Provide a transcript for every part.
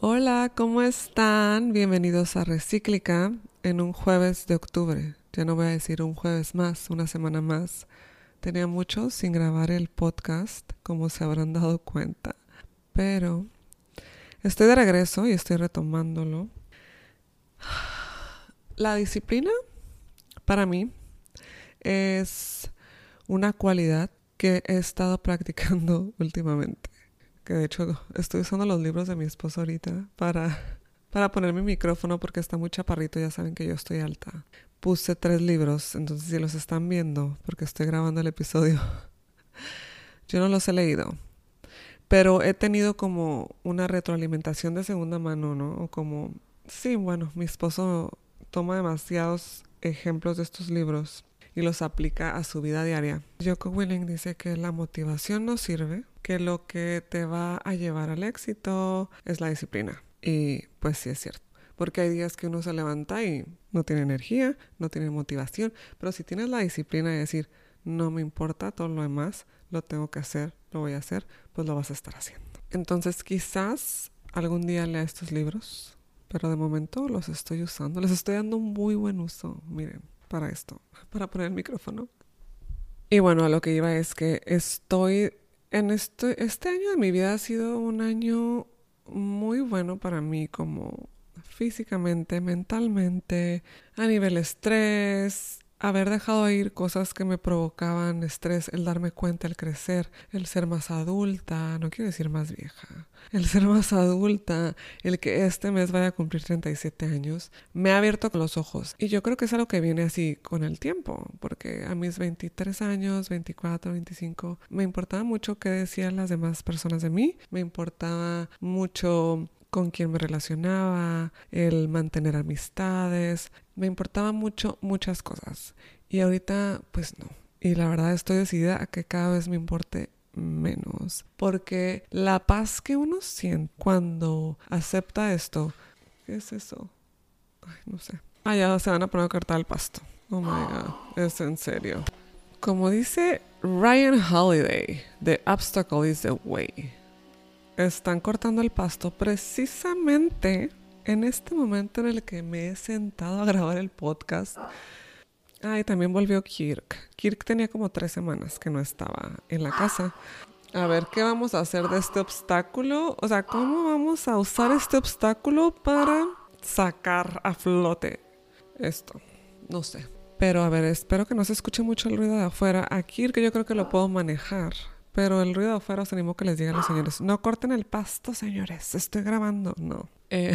Hola, ¿cómo están? Bienvenidos a Recíclica en un jueves de octubre. Ya no voy a decir un jueves más, una semana más. Tenía mucho sin grabar el podcast, como se habrán dado cuenta. Pero estoy de regreso y estoy retomándolo. La disciplina, para mí, es una cualidad que he estado practicando últimamente que de hecho estoy usando los libros de mi esposo ahorita para, para poner mi micrófono porque está muy chaparrito, ya saben que yo estoy alta. Puse tres libros, entonces si los están viendo, porque estoy grabando el episodio, yo no los he leído. Pero he tenido como una retroalimentación de segunda mano, ¿no? O como, sí, bueno, mi esposo toma demasiados ejemplos de estos libros y los aplica a su vida diaria. Joko Willing dice que la motivación no sirve, que lo que te va a llevar al éxito es la disciplina. Y pues sí es cierto. Porque hay días que uno se levanta y no tiene energía, no tiene motivación, pero si tienes la disciplina de decir, no me importa todo lo demás, lo tengo que hacer, lo voy a hacer, pues lo vas a estar haciendo. Entonces quizás algún día lea estos libros, pero de momento los estoy usando, les estoy dando un muy buen uso. Miren, para esto, para poner el micrófono. Y bueno, a lo que iba es que estoy en este, este año de mi vida ha sido un año muy bueno para mí como físicamente, mentalmente, a nivel estrés, haber dejado ir cosas que me provocaban estrés, el darme cuenta, el crecer, el ser más adulta, no quiero decir más vieja, el ser más adulta, el que este mes vaya a cumplir 37 años, me ha abierto los ojos. Y yo creo que es algo que viene así con el tiempo, porque a mis 23 años, 24, 25, me importaba mucho qué decían las demás personas de mí, me importaba mucho con quién me relacionaba, el mantener amistades, me importaba mucho muchas cosas. Y ahorita pues no. Y la verdad estoy decidida a que cada vez me importe menos. Porque la paz que uno siente cuando acepta esto, ¿qué es eso? Ay, no sé. Ah, ya se van a poner a cortar el pasto. Oh my god, es en serio. Como dice Ryan Holiday, The obstacle is the way están cortando el pasto precisamente en este momento en el que me he sentado a grabar el podcast. Ah, y también volvió Kirk. Kirk tenía como tres semanas que no estaba en la casa. A ver, ¿qué vamos a hacer de este obstáculo? O sea, ¿cómo vamos a usar este obstáculo para sacar a flote esto? No sé. Pero a ver, espero que no se escuche mucho el ruido de afuera. A Kirk yo creo que lo puedo manejar. Pero el ruido afuera os animo que les diga a los señores, no corten el pasto, señores, estoy grabando. No. Eh,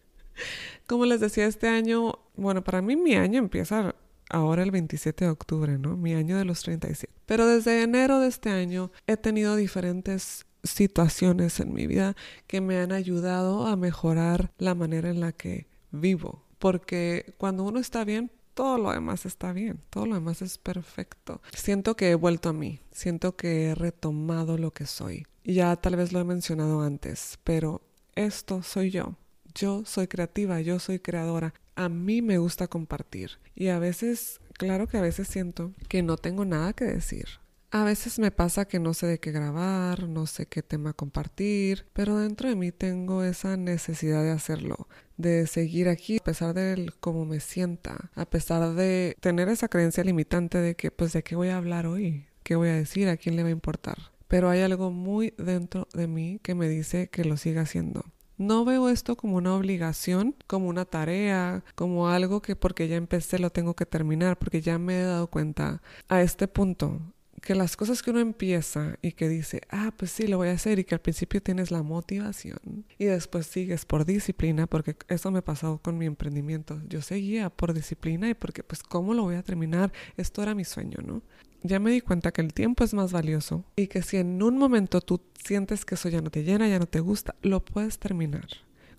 como les decía, este año, bueno, para mí mi año empieza ahora el 27 de octubre, ¿no? Mi año de los 37. Pero desde enero de este año he tenido diferentes situaciones en mi vida que me han ayudado a mejorar la manera en la que vivo. Porque cuando uno está bien, todo lo demás está bien, todo lo demás es perfecto. Siento que he vuelto a mí, siento que he retomado lo que soy. Ya tal vez lo he mencionado antes, pero esto soy yo. Yo soy creativa, yo soy creadora. A mí me gusta compartir. Y a veces, claro que a veces siento que no tengo nada que decir. A veces me pasa que no sé de qué grabar, no sé qué tema compartir, pero dentro de mí tengo esa necesidad de hacerlo, de seguir aquí a pesar de cómo me sienta, a pesar de tener esa creencia limitante de que pues de qué voy a hablar hoy, qué voy a decir, a quién le va a importar. Pero hay algo muy dentro de mí que me dice que lo siga haciendo. No veo esto como una obligación, como una tarea, como algo que porque ya empecé lo tengo que terminar, porque ya me he dado cuenta a este punto que las cosas que uno empieza y que dice, ah, pues sí, lo voy a hacer y que al principio tienes la motivación y después sigues por disciplina, porque eso me pasó con mi emprendimiento. Yo seguía por disciplina y porque, pues, ¿cómo lo voy a terminar? Esto era mi sueño, ¿no? Ya me di cuenta que el tiempo es más valioso y que si en un momento tú sientes que eso ya no te llena, ya no te gusta, lo puedes terminar.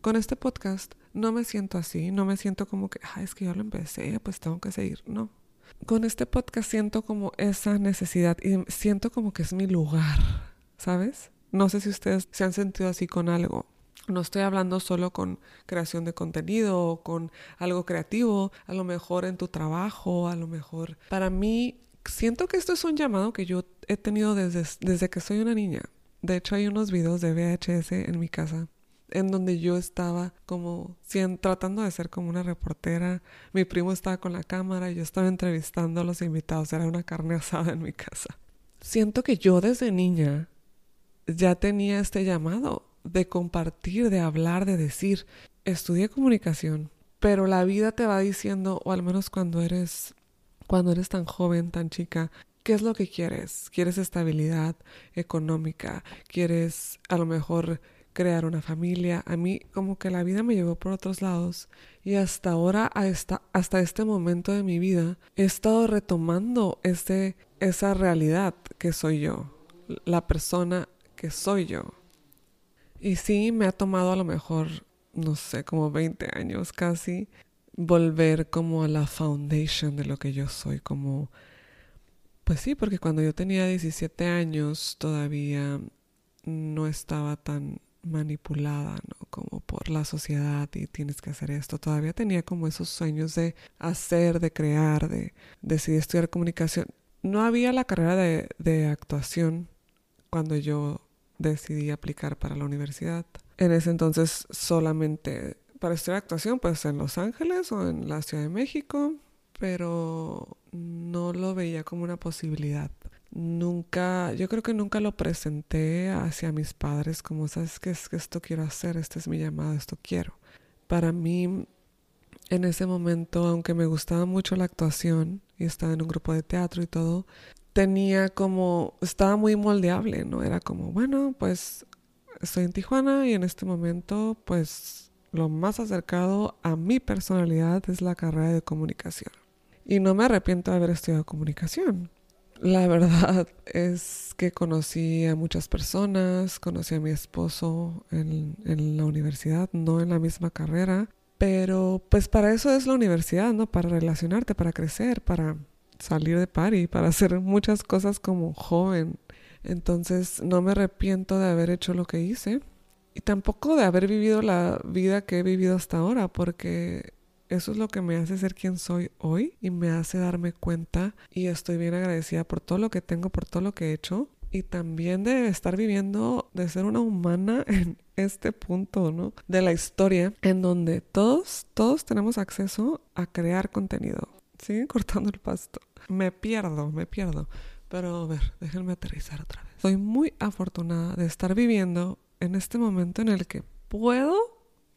Con este podcast no me siento así, no me siento como que, ah, es que yo lo empecé, pues tengo que seguir. No, con este podcast siento como esa necesidad y siento como que es mi lugar, ¿sabes? No sé si ustedes se han sentido así con algo. No estoy hablando solo con creación de contenido o con algo creativo, a lo mejor en tu trabajo, a lo mejor. Para mí, siento que esto es un llamado que yo he tenido desde, desde que soy una niña. De hecho, hay unos videos de VHS en mi casa en donde yo estaba como tratando de ser como una reportera. Mi primo estaba con la cámara y yo estaba entrevistando a los invitados. Era una carne asada en mi casa. Siento que yo desde niña ya tenía este llamado de compartir, de hablar, de decir. Estudié comunicación, pero la vida te va diciendo, o al menos cuando eres cuando eres tan joven, tan chica, ¿qué es lo que quieres? ¿Quieres estabilidad económica? ¿Quieres a lo mejor crear una familia? A mí como que la vida me llevó por otros lados y hasta ahora, hasta, hasta este momento de mi vida, he estado retomando este, esa realidad que soy yo, la persona que soy yo. Y sí, me ha tomado a lo mejor, no sé, como 20 años casi volver como a la foundation de lo que yo soy, como, pues sí, porque cuando yo tenía 17 años todavía no estaba tan manipulada, ¿no? Como por la sociedad y tienes que hacer esto. Todavía tenía como esos sueños de hacer, de crear, de decidir estudiar comunicación. No había la carrera de, de actuación cuando yo decidí aplicar para la universidad. En ese entonces solamente para estudiar actuación, pues en Los Ángeles o en la Ciudad de México, pero no lo veía como una posibilidad. Nunca, yo creo que nunca lo presenté hacia mis padres como, ¿sabes qué es que esto quiero hacer? Este es mi llamado, esto quiero. Para mí, en ese momento, aunque me gustaba mucho la actuación y estaba en un grupo de teatro y todo, tenía como, estaba muy moldeable, ¿no? Era como, bueno, pues estoy en Tijuana y en este momento, pues lo más acercado a mi personalidad es la carrera de comunicación. Y no me arrepiento de haber estudiado comunicación. La verdad es que conocí a muchas personas, conocí a mi esposo en, la universidad, no en la misma carrera, pero pues para eso es la universidad, ¿no? Para relacionarte, para crecer, para salir de party, para hacer muchas cosas como joven. Entonces no me arrepiento de haber hecho lo que hice y tampoco de haber vivido la vida que he vivido hasta ahora, porque eso es lo que me hace ser quien soy hoy y me hace darme cuenta y estoy bien agradecida por todo lo que tengo, por todo lo que he hecho y también de estar viviendo, de ser una humana en este punto, ¿no? De la historia en donde todos, todos tenemos acceso a crear contenido. Siguen cortando el pasto. Me pierdo, me pierdo. Pero a ver, déjenme aterrizar otra vez. Soy muy afortunada de estar viviendo en este momento en el que puedo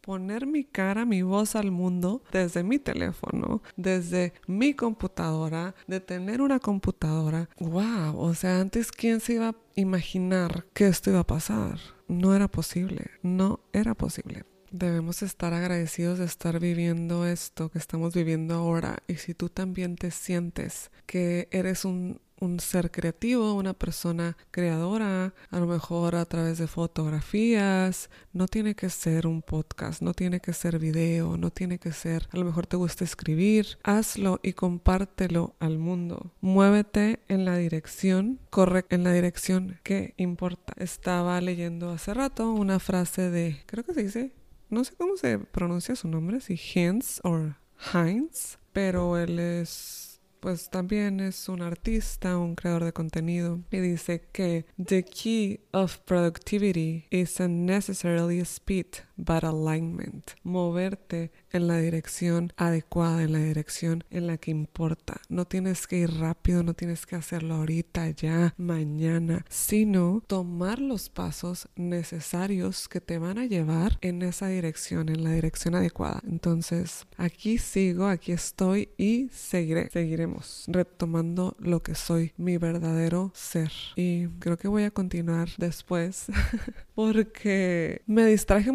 poner mi cara, mi voz al mundo desde mi teléfono, desde mi computadora, de tener una computadora. ¡Wow! O sea, antes, ¿quién se iba a imaginar que esto iba a pasar? No era posible, no era posible. Debemos estar agradecidos de estar viviendo esto que estamos viviendo ahora. Y si tú también te sientes que eres un un ser creativo, una persona creadora, a lo mejor a través de fotografías, no tiene que ser un podcast, no tiene que ser video, no tiene que ser, a lo mejor te gusta escribir, hazlo y compártelo al mundo. Muévete en la dirección correcta, en la dirección que importa. Estaba leyendo hace rato una frase de, creo que se dice, no sé cómo se pronuncia su nombre, si Heinz o Heinz, pero él es pues también es un artista, un creador de contenido, y dice que the key of productivity isn't necessarily speed, but alignment. Moverte en la dirección adecuada, en la dirección en la que importa. No tienes que ir rápido, no tienes que hacerlo ahorita, ya, mañana, sino tomar los pasos necesarios que te van a llevar en esa dirección, en la dirección adecuada. Entonces, aquí sigo, aquí estoy y seguiré, seguiremos retomando lo que soy, mi verdadero ser. Y creo que voy a continuar después porque me distraje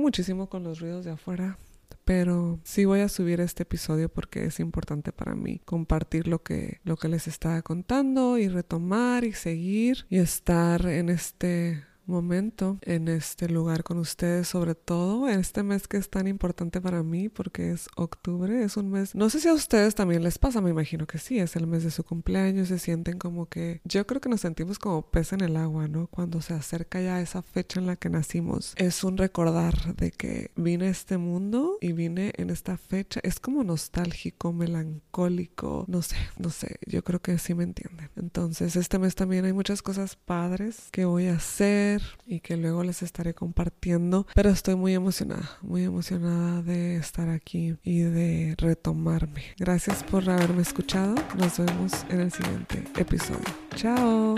con los ruidos de afuera pero sí voy a subir este episodio porque es importante para mí compartir lo que, lo que les estaba contando y retomar y seguir y estar en este momento en este lugar con ustedes, sobre todo en este mes que es tan importante para mí porque es octubre, es un mes, no sé si a ustedes también les pasa, me imagino que sí, es el mes de su cumpleaños, se sienten como que, yo creo que nos sentimos como pez en el agua, ¿no? Cuando se acerca ya esa fecha en la que nacimos, es un recordar de que vine a este mundo y vine en esta fecha, es como nostálgico, melancólico, no sé, no sé, yo creo que sí me entienden. Entonces, este mes también hay muchas cosas padres que voy a hacer y que luego les estaré compartiendo. Pero estoy muy emocionada, muy emocionada de estar aquí y de retomarme. Gracias por haberme escuchado. Nos vemos en el siguiente episodio. Chao.